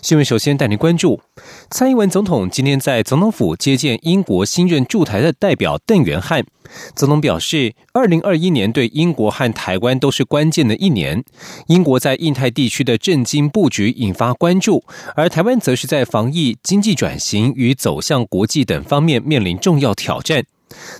新闻首先带您关注，蔡英文总统今天在总统府接见英国新任驻台的代表邓元汉。总统表示，二零二一年对英国和台湾都是关键的一年。英国在印太地区的震惊布局引发关注，而台湾则是在防疫、经济转型与走向国际等方面面临重要挑战。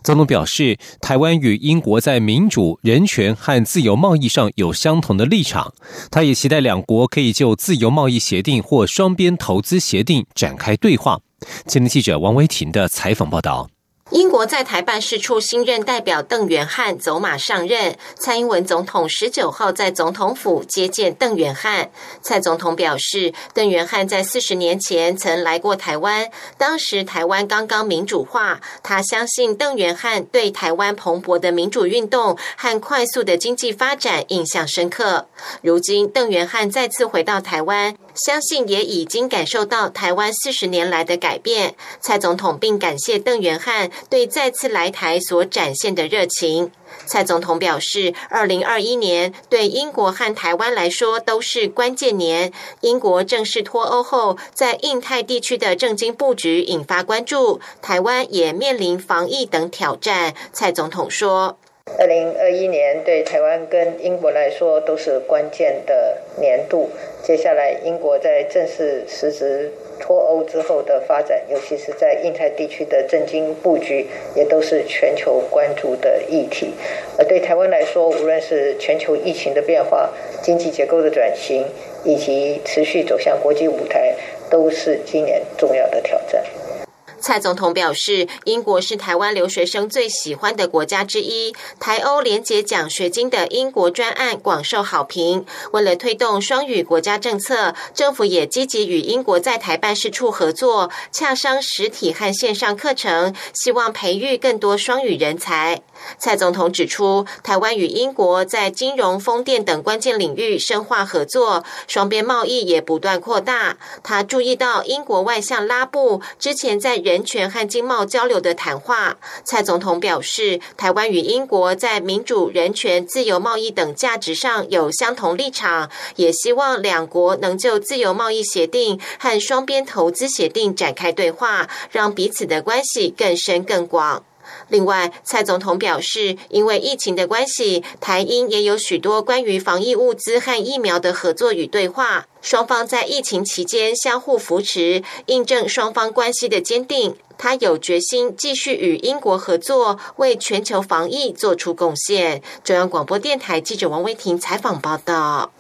总统表示，台湾与英国在民主、人权和自由贸易上有相同的立场。他也期待两国可以就自由贸易协定或双边投资协定展开对话。今天记者王维婷的采访报道。英国在台办事处新任代表邓元汉走马上任，蔡英文总统十九号在总统府接见邓元汉。蔡总统表示，邓元汉在四十年前曾来过台湾，当时台湾刚刚民主化，他相信邓元汉对台湾蓬勃的民主运动和快速的经济发展印象深刻。如今邓元汉再次回到台湾。相信也已经感受到台湾四十年来的改变。蔡总统并感谢邓元汉对再次来台所展现的热情。蔡总统表示，二零二一年对英国和台湾来说都是关键年。英国正式脱欧后，在印太地区的政经布局引发关注，台湾也面临防疫等挑战。蔡总统说。二零二一年对台湾跟英国来说都是关键的年度。接下来，英国在正式实施脱欧之后的发展，尤其是在印太地区的政经布局，也都是全球关注的议题。而对台湾来说，无论是全球疫情的变化、经济结构的转型，以及持续走向国际舞台，都是今年重要的挑战。蔡总统表示，英国是台湾留学生最喜欢的国家之一。台欧联结奖学金的英国专案广受好评。为了推动双语国家政策，政府也积极与英国在台办事处合作，洽商实体和线上课程，希望培育更多双语人才。蔡总统指出，台湾与英国在金融、风电等关键领域深化合作，双边贸易也不断扩大。他注意到英国外相拉布之前在人人权和经贸交流的谈话。蔡总统表示，台湾与英国在民主、人权、自由贸易等价值上有相同立场，也希望两国能就自由贸易协定和双边投资协定展开对话，让彼此的关系更深更广。另外，蔡总统表示，因为疫情的关系，台英也有许多关于防疫物资和疫苗的合作与对话。双方在疫情期间相互扶持，印证双方关系的坚定。他有决心继续与英国合作，为全球防疫做出贡献。中央广播电台记者王威婷采访报道。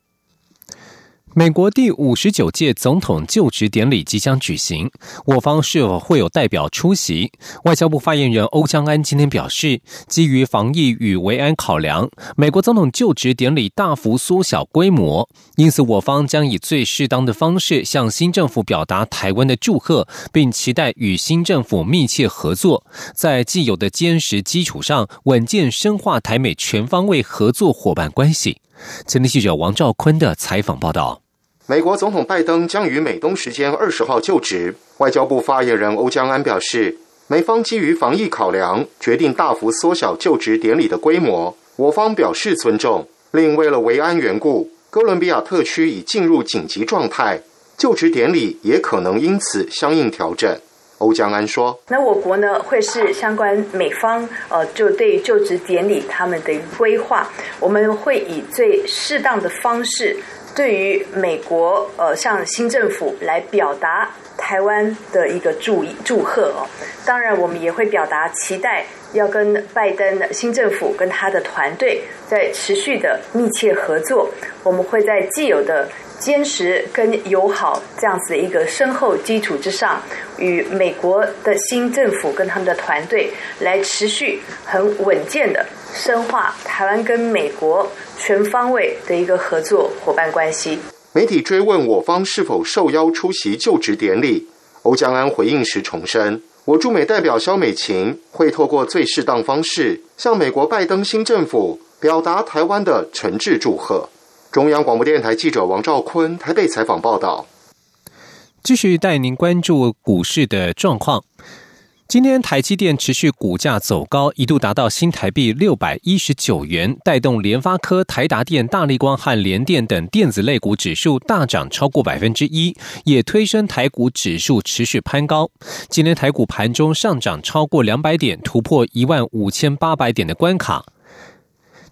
美国第五十九届总统就职典礼即将举行，我方是否会有代表出席？外交部发言人欧江安今天表示，基于防疫与维安考量，美国总统就职典礼大幅缩小规模，因此我方将以最适当的方式向新政府表达台湾的祝贺，并期待与新政府密切合作，在既有的坚实基础上，稳健深化台美全方位合作伙伴关系。前天记者王兆坤的采访报道。美国总统拜登将于美东时间二十号就职。外交部发言人欧江安表示，美方基于防疫考量，决定大幅缩小就职典礼的规模，我方表示尊重。另为了维安缘故，哥伦比亚特区已进入紧急状态，就职典礼也可能因此相应调整。欧江安说：“那我国呢，会是相关美方呃，就对就职典礼他们的规划，我们会以最适当的方式。”对于美国，呃，向新政府来表达台湾的一个祝祝贺哦，当然我们也会表达期待，要跟拜登的新政府跟他的团队在持续的密切合作。我们会在既有的坚实跟友好这样子一个深厚基础之上，与美国的新政府跟他们的团队来持续很稳健的深化台湾跟美国。全方位的一个合作伙伴关系。媒体追问我方是否受邀出席就职典礼，欧江安回应时重申，我驻美代表肖美琴会透过最适当方式向美国拜登新政府表达台湾的诚挚祝贺。中央广播电台记者王兆坤台北采访报道。继续带您关注股市的状况。今天台积电持续股价走高，一度达到新台币六百一十九元，带动联发科、台达电、大力光和联电等电子类股指数大涨超过百分之一，也推升台股指数持续攀高。今天台股盘中上涨超过两百点，突破一万五千八百点的关卡。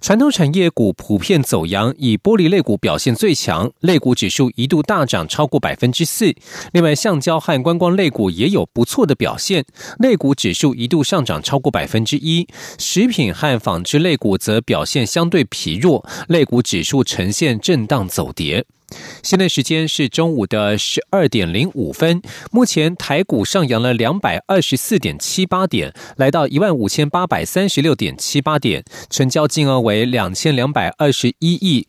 传统产业股普遍走阳，以玻璃类股表现最强，类股指数一度大涨超过百分之四。另外，橡胶和观光类股也有不错的表现，类股指数一度上涨超过百分之一。食品和纺织类股则表现相对疲弱，类股指数呈现震荡走跌。现在时间是中午的十二点零五分。目前台股上扬了两百二十四点七八点，来到一万五千八百三十六点七八点，成交金额为两千两百二十一亿。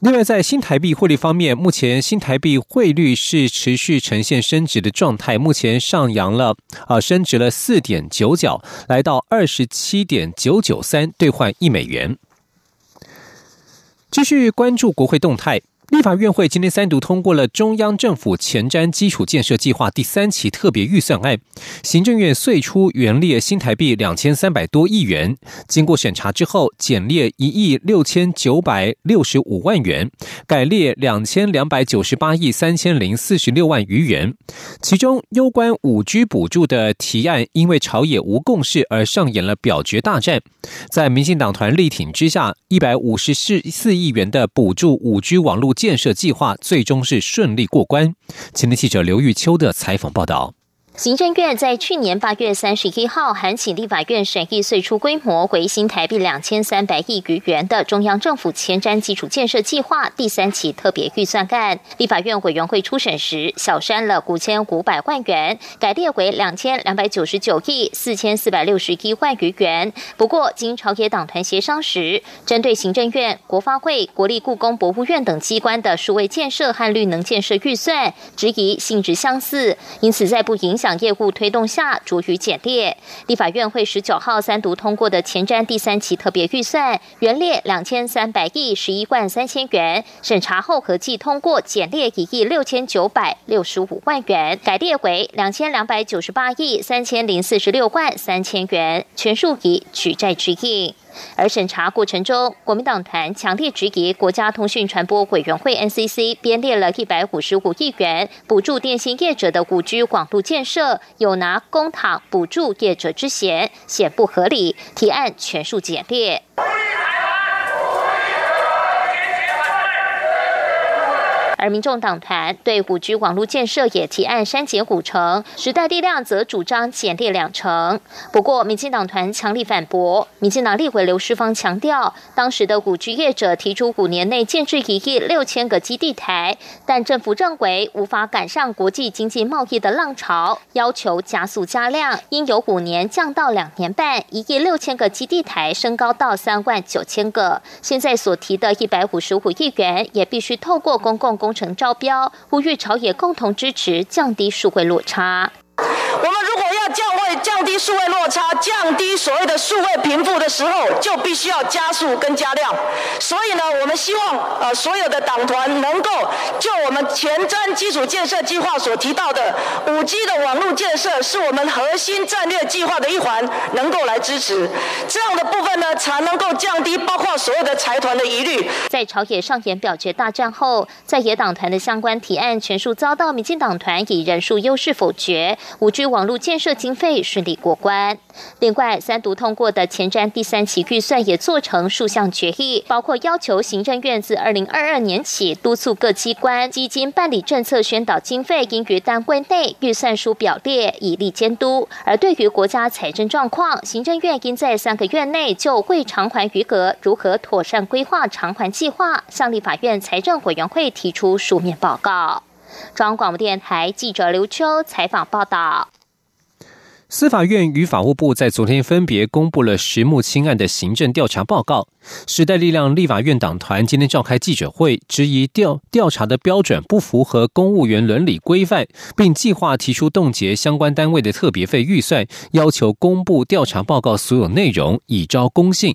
另外，在新台币汇率方面，目前新台币汇率是持续呈现升值的状态，目前上扬了啊，升值了四点九角，来到二十七点九九三兑换一美元。继续关注国会动态。立法院会今天三读通过了中央政府前瞻基础建设计划第三期特别预算案，行政院岁出原列新台币两千三百多亿元，经过审查之后减列一亿六千九百六十五万元，改列两千两百九十八亿三千零四十六万余元。其中攸关五 G 补助的提案，因为朝野无共识而上演了表决大战，在民进党团力挺之下，一百五十四四亿元的补助五 G 网络。建设计划最终是顺利过关。前天记者刘玉秋的采访报道。行政院在去年八月三十一号函请立法院审议岁出规模为新台币两千三百亿余元的中央政府前瞻基础建设计划第三期特别预算案。立法院委员会初审时小删了五千五百万元，改列为两千两百九十九亿四千四百六十一万余元。不过经朝野党团协商时，针对行政院、国发会、国立故宫博物院等机关的数位建设和绿能建设预算，质疑性质相似，因此在不影响。业务推动下，逐予减列。立法院会十九号三读通过的前瞻第三期特别预算，原列两千三百亿十一万三千元，审查后合计通过减列一亿六千九百六十五万元，改列为两千两百九十八亿三千零四十六万三千元，全数以举债之应。而审查过程中，国民党团强烈质疑国家通讯传播委员会 NCC 编列了一百五十五亿元补助电信业者的五 G 广路建设，有拿公帑补助业者之嫌，显不合理，提案全数简列。而民众党团对五 G 网络建设也提案删减五成，时代力量则主张减列两成。不过，民进党团强力反驳。民进党立委刘世芳强调，当时的五 G 业者提出五年内建制一亿六千个基地台，但政府认为无法赶上国际经济贸易的浪潮，要求加速加量，应由五年降到两年半，一亿六千个基地台升高到三万九千个。现在所提的一百五十五亿元，也必须透过公共。工成招标，呼吁朝野共同支持，降低数会落差。我们如降、低数位落差、降低所谓的数位贫富的时候，就必须要加速跟加量。所以呢，我们希望呃所有的党团能够就我们前瞻基础建设计划所提到的五 G 的网络建设，是我们核心战略计划的一环，能够来支持这样的部分呢，才能够降低包括所有的财团的疑虑。在朝野上演表决大战后，在野党团的相关提案全数遭到民进党团以人数优势否决。五 G 网络建设经费顺利过关。另外，三读通过的前瞻第三期预算也做成数项决议，包括要求行政院自二零二二年起督促各机关基金办理政策宣导经费应于单位内预算书表列，以利监督。而对于国家财政状况，行政院应在三个月内就未偿还余额如何妥善规划偿还计划，向立法院财政委员会提出书面报告。中央广播电台记者刘秋采访报道。司法院与法务部在昨天分别公布了石木清案的行政调查报告。时代力量立法院党团今天召开记者会，质疑调调查的标准不符合公务员伦理规范，并计划提出冻结相关单位的特别费预算，要求公布调查报告所有内容，以招公信。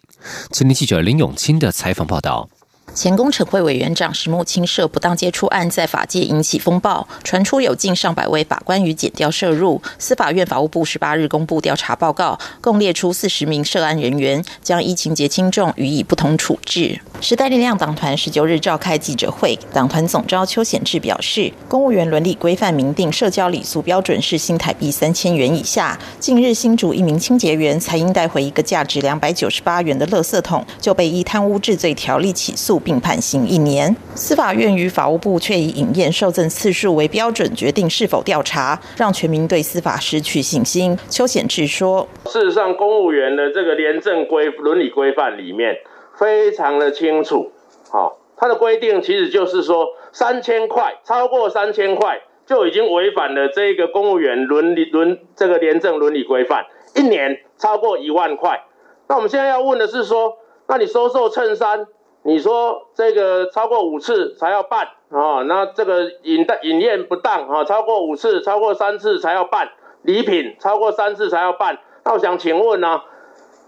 前天记者林永清的采访报道。前工程会委员长石木清涉不当接触案在法界引起风暴，传出有近上百位法官与检调涉入。司法院法务部十八日公布调查报告，共列出四十名涉案人员，将依情节轻重予以不同处置。时代力量党团十九日召开记者会，党团总召邱显志表示，公务员伦理规范明定社交礼俗标准是新台币三千元以下。近日新竹一名清洁员才因带回一个价值两百九十八元的垃圾桶，就被依贪污治罪条例起诉。并判刑一年。司法院与法务部却以影验受赠次数为标准决定是否调查，让全民对司法失去信心。邱显志说：“事实上，公务员的这个廉政规伦理规范里面非常的清楚。好，它的规定其实就是说，三千块超过三千块就已经违反了这个公务员伦理伦这个廉政伦理规范。一年超过一万块，那我们现在要问的是说，那你收受衬衫？”你说这个超过五次才要办啊？那这个饮的饮宴不当啊，超过五次、超过三次才要办礼品，超过三次才要办。那我想请问呢？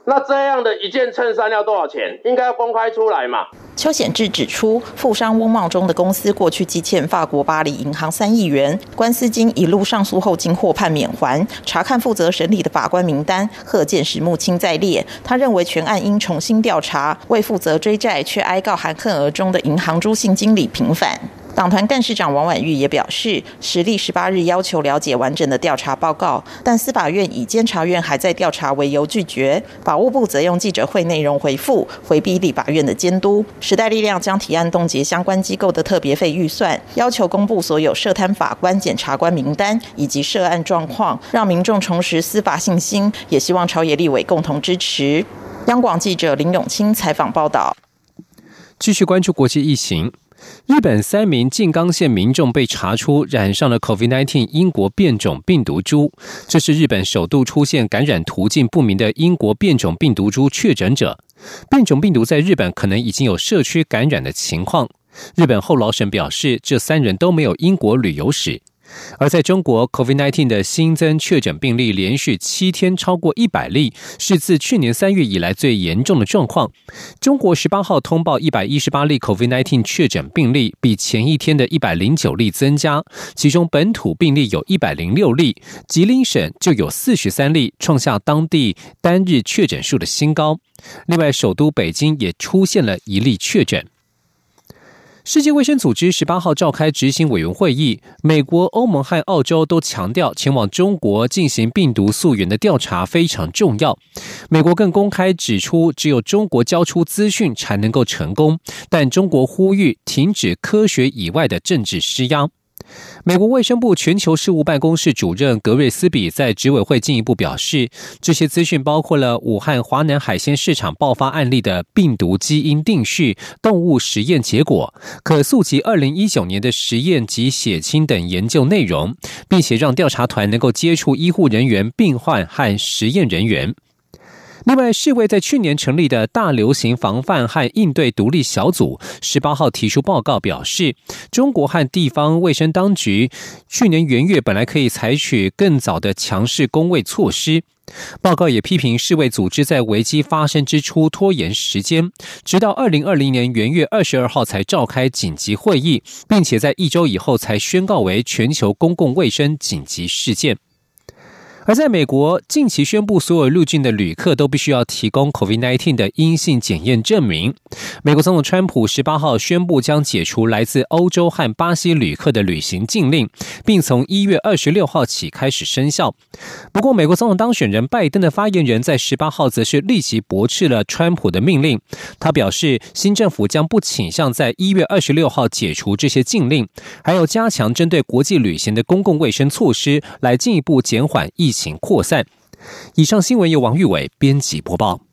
那这样的一件衬衫要多少钱？应该要公开出来嘛？邱显志指出，富商翁茂忠的公司过去积欠法国巴黎银行三亿元，官司金一路上诉后经获判免还。查看负责审理的法官名单，贺建石木清在列。他认为全案应重新调查，为负责追债却哀告含恨而终的银行朱姓经理平反。党团干事长王婉玉也表示，实力十八日要求了解完整的调查报告，但司法院以监察院还在调查为由拒绝。法务部则用记者会内容回复，回避立法院的监督。时代力量将提案冻结相关机构的特别费预算，要求公布所有涉贪法官、检察官名单以及涉案状况，让民众重拾司法信心。也希望朝野立委共同支持。央广记者林永清采访报道。继续关注国际疫情。日本三名静冈县民众被查出染上了 COVID-19 英国变种病毒株，这是日本首度出现感染途径不明的英国变种病毒株确诊者。变种病毒在日本可能已经有社区感染的情况。日本厚老省表示，这三人都没有英国旅游史。而在中国，COVID-19 的新增确诊病例连续七天超过一百例，是自去年三月以来最严重的状况。中国十八号通报一百一十八例 COVID-19 确诊病例，比前一天的一百零九例增加，其中本土病例有一百零六例，吉林省就有四十三例，创下当地单日确诊数的新高。另外，首都北京也出现了一例确诊。世界卫生组织十八号召开执行委员会议，美国、欧盟和澳洲都强调前往中国进行病毒溯源的调查非常重要。美国更公开指出，只有中国交出资讯才能够成功，但中国呼吁停止科学以外的政治施压。美国卫生部全球事务办公室主任格瑞斯比在执委会进一步表示，这些资讯包括了武汉华南海鲜市场爆发案例的病毒基因定序、动物实验结果、可溯及二零一九年的实验及血清等研究内容，并且让调查团能够接触医护人员、病患和实验人员。另外，世卫在去年成立的大流行防范和应对独立小组，十八号提出报告表示，中国和地方卫生当局去年元月本来可以采取更早的强势工卫措施。报告也批评世卫组织在危机发生之初拖延时间，直到二零二零年元月二十二号才召开紧急会议，并且在一周以后才宣告为全球公共卫生紧急事件。而在美国，近期宣布所有入境的旅客都必须要提供 COVID-19 的阴性检验证明。美国总统川普十八号宣布将解除来自欧洲和巴西旅客的旅行禁令，并从一月二十六号起开始生效。不过，美国总统当选人拜登的发言人在十八号则是立即驳斥了川普的命令。他表示，新政府将不倾向在一月二十六号解除这些禁令，还有加强针对国际旅行的公共卫生措施，来进一步减缓疫疫。情扩散。以上新闻由王玉伟编辑播报。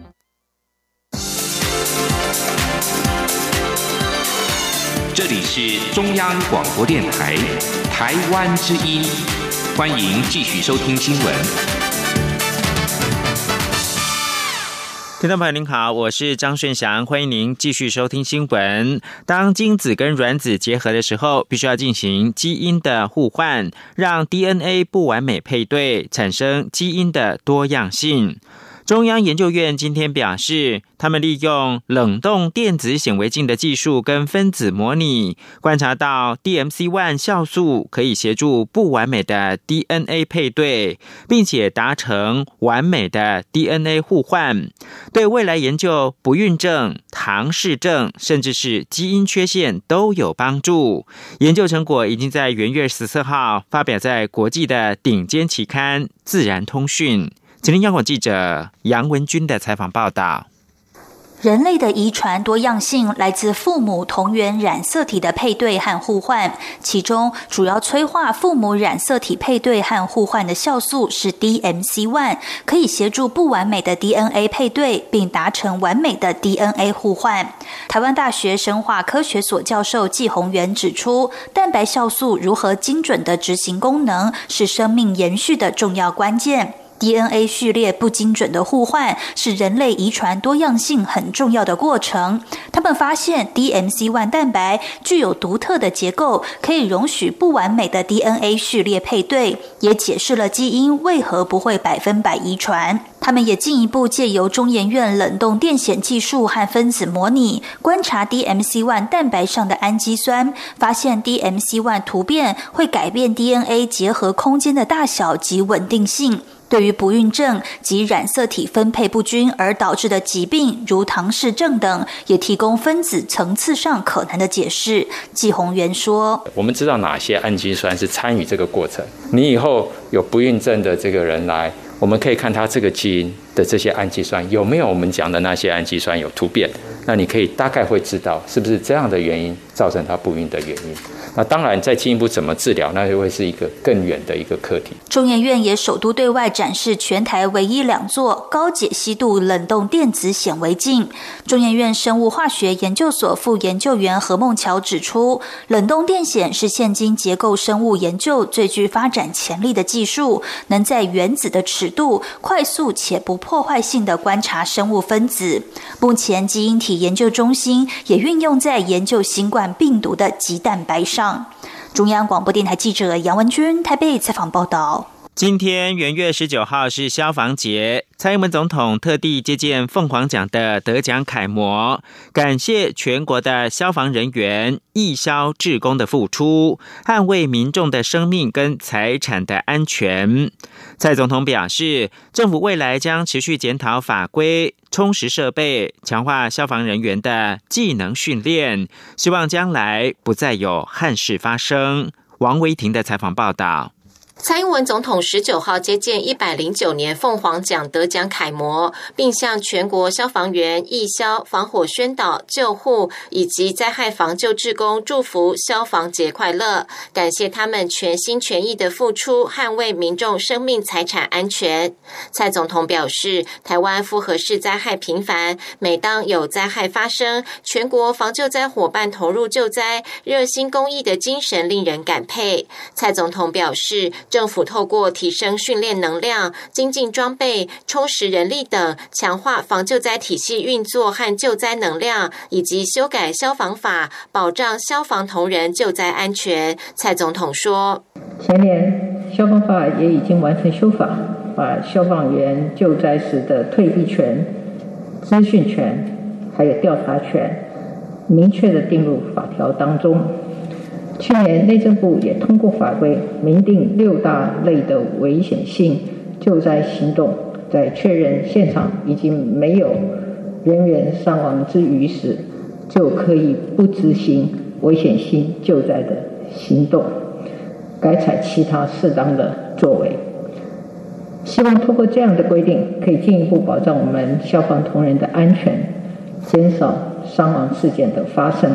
这里是中央广播电台台湾之音，欢迎继续收听新闻。听众朋友您好，我是张顺祥，欢迎您继续收听新闻。当精子跟卵子结合的时候，必须要进行基因的互换，让 DNA 不完美配对，产生基因的多样性。中央研究院今天表示，他们利用冷冻电子显微镜的技术跟分子模拟，观察到 DMC one 酵素可以协助不完美的 DNA 配对，并且达成完美的 DNA 互换，对未来研究不孕症、唐氏症，甚至是基因缺陷都有帮助。研究成果已经在元月十四号发表在国际的顶尖期刊《自然通讯》。今天央广记者杨文军的采访报道：人类的遗传多样性来自父母同源染色体的配对和互换，其中主要催化父母染色体配对和互换的酵素是 DMC one，可以协助不完美的 DNA 配对，并达成完美的 DNA 互换。台湾大学生化科学所教授季宏元指出，蛋白酵素如何精准的执行功能，是生命延续的重要关键。DNA 序列不精准的互换是人类遗传多样性很重要的过程。他们发现 DMC one 蛋白具有独特的结构，可以容许不完美的 DNA 序列配对，也解释了基因为何不会百分百遗传。他们也进一步借由中研院冷冻电显技术和分子模拟，观察 DMC one 蛋白上的氨基酸，发现 DMC one 突变会改变 DNA 结合空间的大小及稳定性。对于不孕症及染色体分配不均而导致的疾病，如唐氏症等，也提供分子层次上可能的解释。季宏源说：“我们知道哪些氨基酸是参与这个过程。你以后有不孕症的这个人来，我们可以看他这个基因的这些氨基酸有没有我们讲的那些氨基酸有突变，那你可以大概会知道是不是这样的原因造成他不孕的原因。”那当然，再进一步怎么治疗，那就会是一个更远的一个课题。中研院也首度对外展示全台唯一两座高解析度冷冻电子显微镜。中研院生物化学研究所副研究员何梦桥指出，冷冻电显是现今结构生物研究最具发展潜力的技术，能在原子的尺度快速且不破坏性的观察生物分子。目前基因体研究中心也运用在研究新冠病毒的棘蛋白上。中央广播电台记者杨文君台北采访报道。今天元月十九号是消防节，蔡英文总统特地接见凤凰奖的得奖楷模，感谢全国的消防人员、义消志工的付出，捍卫民众的生命跟财产的安全。蔡总统表示，政府未来将持续检讨法规，充实设备，强化消防人员的技能训练，希望将来不再有憾事发生。王维婷的采访报道。蔡英文总统十九号接见一百零九年凤凰奖得奖楷模，并向全国消防员、义消、防火宣导、救护以及灾害防救志工祝福消防节快乐，感谢他们全心全意的付出，捍卫民众生命财产安全。蔡总统表示，台湾复合式灾害频繁，每当有灾害发生，全国防救灾伙伴投入救灾、热心公益的精神令人感佩。蔡总统表示。政府透过提升训练能量、精进装备、充实人力等，强化防救灾体系运作和救灾能量，以及修改消防法，保障消防同仁救灾安全。蔡总统说：“前年消防法也已经完成修法，把消防员救灾时的退役权、资讯权还有调查权，明确的定入法条当中。”去年内政部也通过法规，明定六大类的危险性救灾行动，在确认现场已经没有人员伤亡之余时，就可以不执行危险性救灾的行动，改采其他适当的作为。希望通过这样的规定，可以进一步保障我们消防同仁的安全，减少伤亡事件的发生。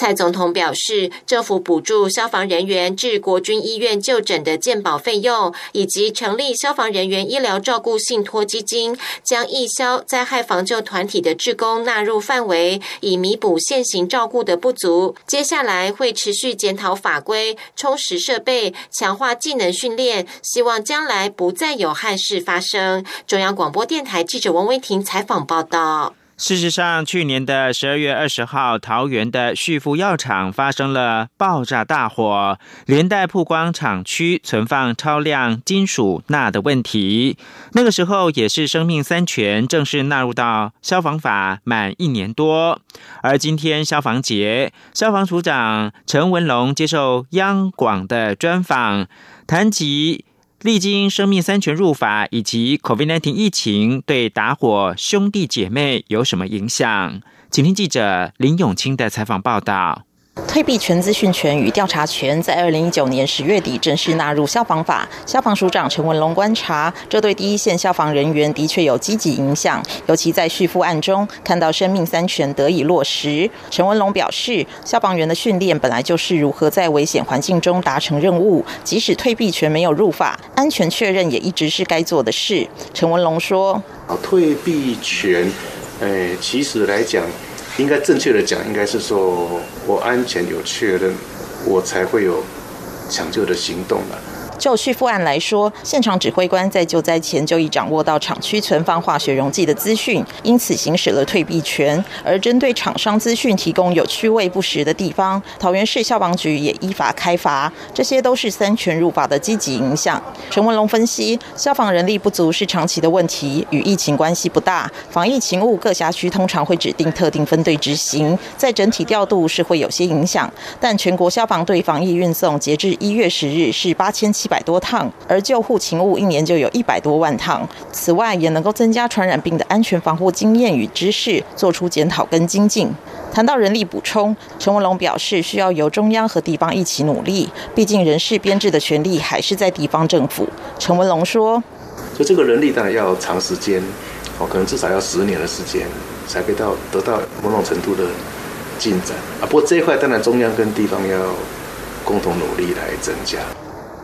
蔡总统表示，政府补助消防人员至国军医院就诊的健保费用，以及成立消防人员医疗照顾信托基金，将义消灾害防救团体的职工纳入范围，以弥补现行照顾的不足。接下来会持续检讨法规，充实设备，强化技能训练，希望将来不再有憾事发生。中央广播电台记者王威婷采访报道。事实上，去年的十二月二十号，桃园的旭富药厂发生了爆炸大火，连带曝光厂区存放超量金属钠的问题。那个时候，也是生命三权正式纳入到消防法满一年多。而今天消防节，消防署长陈文龙接受央广的专访，谈及。历经生命三权入法以及 COVID-19 疫情对打火兄弟姐妹有什么影响？请听记者林永清的采访报道。退避权、资讯权与调查权在二零一九年十月底正式纳入消防法。消防署长陈文龙观察，这对第一线消防人员的确有积极影响，尤其在续付案中看到生命三权得以落实。陈文龙表示，消防员的训练本来就是如何在危险环境中达成任务，即使退避权没有入法，安全确认也一直是该做的事。陈文龙说：“退避权，诶，其实来讲。”应该正确的讲，应该是说我安全有确认，我才会有抢救的行动了。就续付案来说，现场指挥官在救灾前就已掌握到厂区存放化学溶剂的资讯，因此行使了退避权。而针对厂商资讯提供有区位不实的地方，桃园市消防局也依法开罚。这些都是三权入法的积极影响。陈文龙分析，消防人力不足是长期的问题，与疫情关系不大。防疫勤务各辖区通常会指定特定分队执行，在整体调度是会有些影响。但全国消防队防疫运送截至一月十日是八千七。百多趟，而救护勤务一年就有一百多万趟。此外，也能够增加传染病的安全防护经验与知识，做出检讨跟精进。谈到人力补充，陈文龙表示，需要由中央和地方一起努力，毕竟人事编制的权力还是在地方政府。陈文龙说：“就这个人力当然要长时间，哦，可能至少要十年的时间，才可以到得到某种程度的进展啊。不过这一块，当然中央跟地方要共同努力来增加。”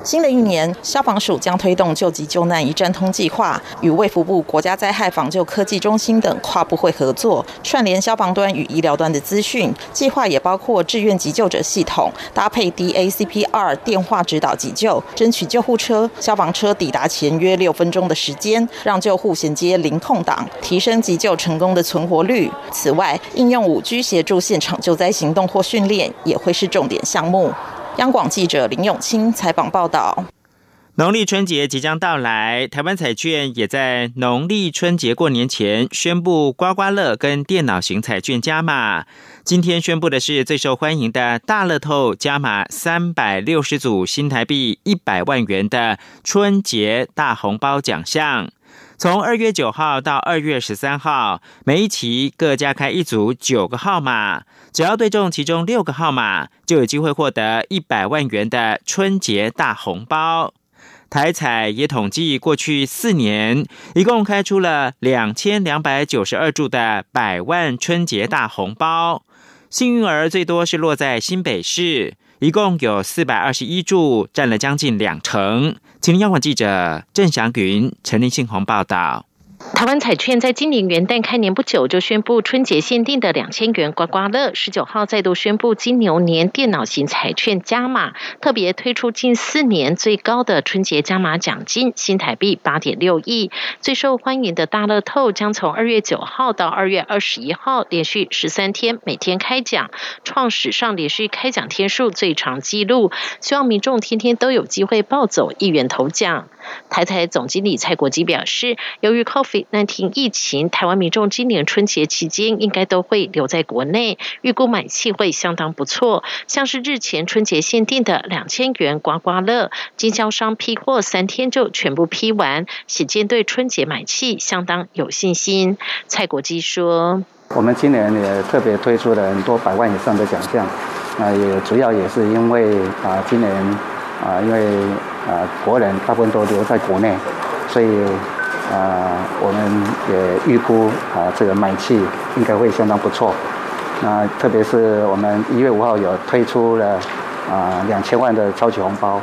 新的一年，消防署将推动救急救难一站通计划，与卫福部国家灾害防救科技中心等跨部会合作，串联消防端与医疗端的资讯。计划也包括志愿急救者系统，搭配 DACPR 电话指导急救，争取救护车、消防车抵达前约六分钟的时间，让救护衔接零空档，提升急救成功的存活率。此外，应用五 G 协助现场救灾行动或训练，也会是重点项目。央广记者林永清采访报道：农历春节即将到来，台湾彩券也在农历春节过年前宣布刮刮乐跟电脑型彩券加码。今天宣布的是最受欢迎的大乐透加码三百六十组新台币一百万元的春节大红包奖项。从二月九号到二月十三号，每一期各加开一组九个号码，只要对中其中六个号码，就有机会获得一百万元的春节大红包。台彩也统计过去四年，一共开出了两千两百九十二注的百万春节大红包，幸运儿最多是落在新北市。一共有四百二十一注，占了将近两成。请央广记者郑祥云、陈立庆宏报道。台湾彩券在今年元旦开年不久就宣布春节限定的两千元刮刮乐，十九号再度宣布金牛年电脑型彩券加码，特别推出近四年最高的春节加码奖金新台币八点六亿。最受欢迎的大乐透将从二月九号到二月二十一号连续十三天每天开奖，创史上连续开奖天数最长纪录。希望民众天天都有机会抱走一元头奖。台台总经理蔡国基表示，由于 Coffee COVID-19 疫情，台湾民众今年春节期间应该都会留在国内，预估买气会相当不错。像是日前春节限定的两千元刮刮乐，经销商批货三天就全部批完，显见对春节买气相当有信心。蔡国基说：“我们今年也特别推出了很多百万以上的奖项，那也主要也是因为啊，今年啊，因为啊，国人大部分都留在国内。”所以，啊，我们也预估啊，这个买气应该会相当不错。那特别是我们一月五号有推出了啊两千万的超级红包，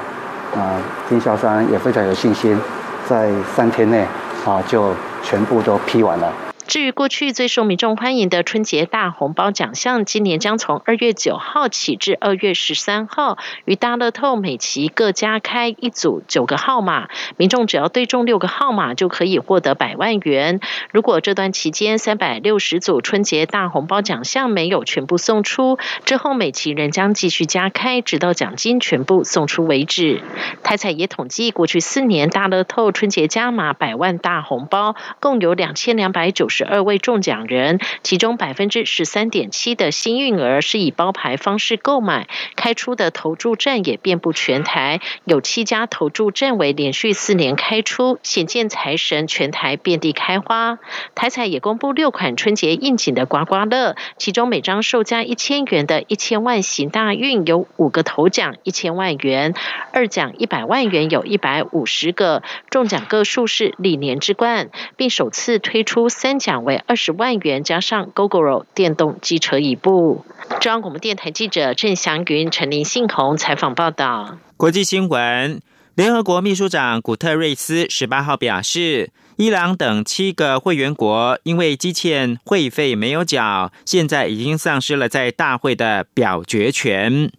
啊，经销商也非常有信心，在三天内啊就全部都批完了。至于过去最受民众欢迎的春节大红包奖项，今年将从二月九号起至二月十三号，与大乐透每期各加开一组九个号码，民众只要对中六个号码就可以获得百万元。如果这段期间三百六十组春节大红包奖项没有全部送出，之后每期仍将继续加开，直到奖金全部送出为止。台彩也统计过去四年大乐透春节加码百万大红包，共有两千两百九十。二位中奖人，其中百分之十三点七的幸运儿是以包牌方式购买，开出的投注站也遍布全台，有七家投注站为连续四年开出，显见财神全台遍地开花。台彩也公布六款春节应景的刮刮乐，其中每张售价一千元的一千万行大运有五个头奖一千万元，二奖一百万元有一百五十个，中奖个数是历年之冠，并首次推出三奖。为二十万元，加上 GoGoRo 电动机车一部。中央广播电台记者郑祥云、陈林信宏采访报道。国际新闻：联合国秘书长古特瑞斯十八号表示，伊朗等七个会员国因为积欠会费没有缴，现在已经丧失了在大会的表决权。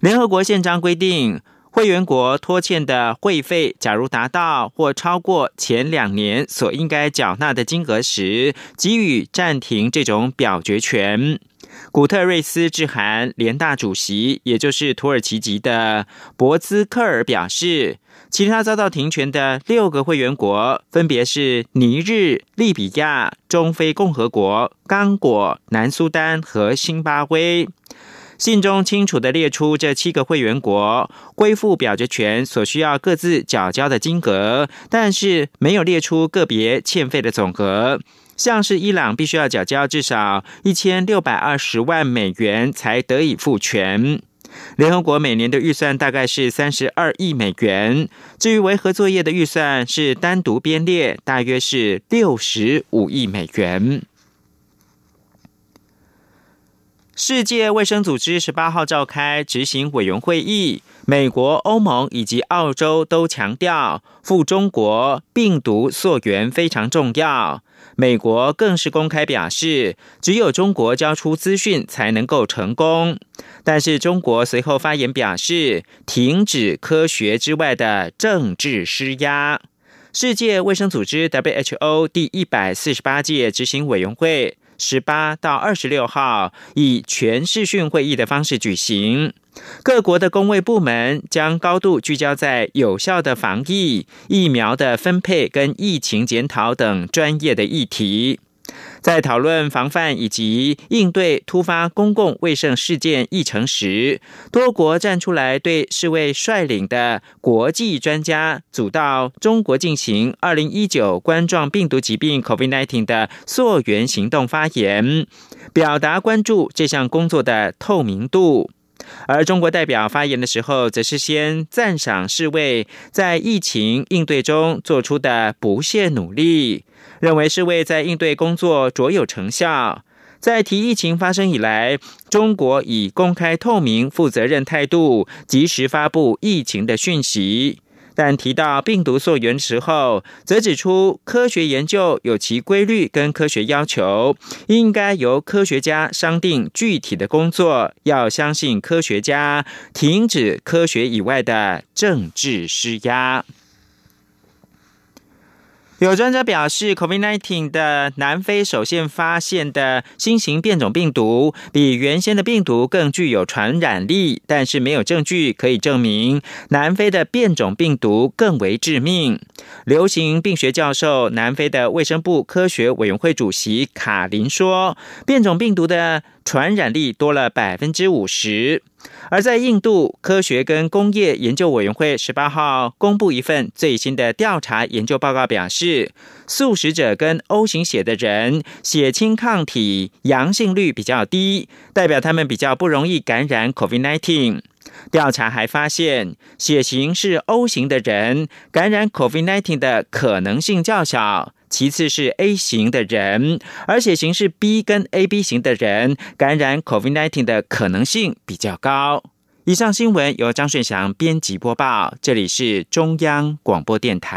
联合国宪章规定。会员国拖欠的会费，假如达到或超过前两年所应该缴纳的金额时，给予暂停这种表决权。古特瑞斯致函联大主席，也就是土耳其籍的博兹克尔表示，其他遭到停权的六个会员国分别是尼日、利比亚、中非共和国、刚果、南苏丹和新巴威。信中清楚的列出这七个会员国恢复表决权所需要各自缴交的金额，但是没有列出个别欠费的总额。像是伊朗必须要缴交至少一千六百二十万美元才得以复权。联合国每年的预算大概是三十二亿美元，至于维和作业的预算是单独编列，大约是六十五亿美元。世界卫生组织十八号召开执行委员会议，美国、欧盟以及澳洲都强调赴中国病毒溯源非常重要。美国更是公开表示，只有中国交出资讯才能够成功。但是中国随后发言表示，停止科学之外的政治施压。世界卫生组织 WHO 第一百四十八届执行委员会。十八到二十六号以全视讯会议的方式举行，各国的工卫部门将高度聚焦在有效的防疫、疫苗的分配跟疫情检讨等专业的议题。在讨论防范以及应对突发公共卫生事件议程时，多国站出来对世卫率领的国际专家组到中国进行二零一九冠状病毒疾病 （COVID-19） 的溯源行动发言，表达关注这项工作的透明度。而中国代表发言的时候，则是先赞赏世卫在疫情应对中做出的不懈努力。认为世卫在应对工作卓有成效，在提疫情发生以来，中国以公开、透明、负责任态度，及时发布疫情的讯息。但提到病毒溯源时候，则指出科学研究有其规律跟科学要求，应该由科学家商定具体的工作，要相信科学家，停止科学以外的政治施压。有专家表示，COVID-19 的南非首先发现的新型变种病毒比原先的病毒更具有传染力，但是没有证据可以证明南非的变种病毒更为致命。流行病学教授、南非的卫生部科学委员会主席卡林说，变种病毒的传染力多了百分之五十。而在印度，科学跟工业研究委员会十八号公布一份最新的调查研究报告，表示素食者跟 O 型血的人血清抗体阳性率比较低，代表他们比较不容易感染 COVID-19。调查还发现，血型是 O 型的人感染 COVID-19 的可能性较小。其次是 A 型的人，而且型是 B 跟 AB 型的人感染 COVID-19 的可能性比较高。以上新闻由张顺祥编辑播报，这里是中央广播电台。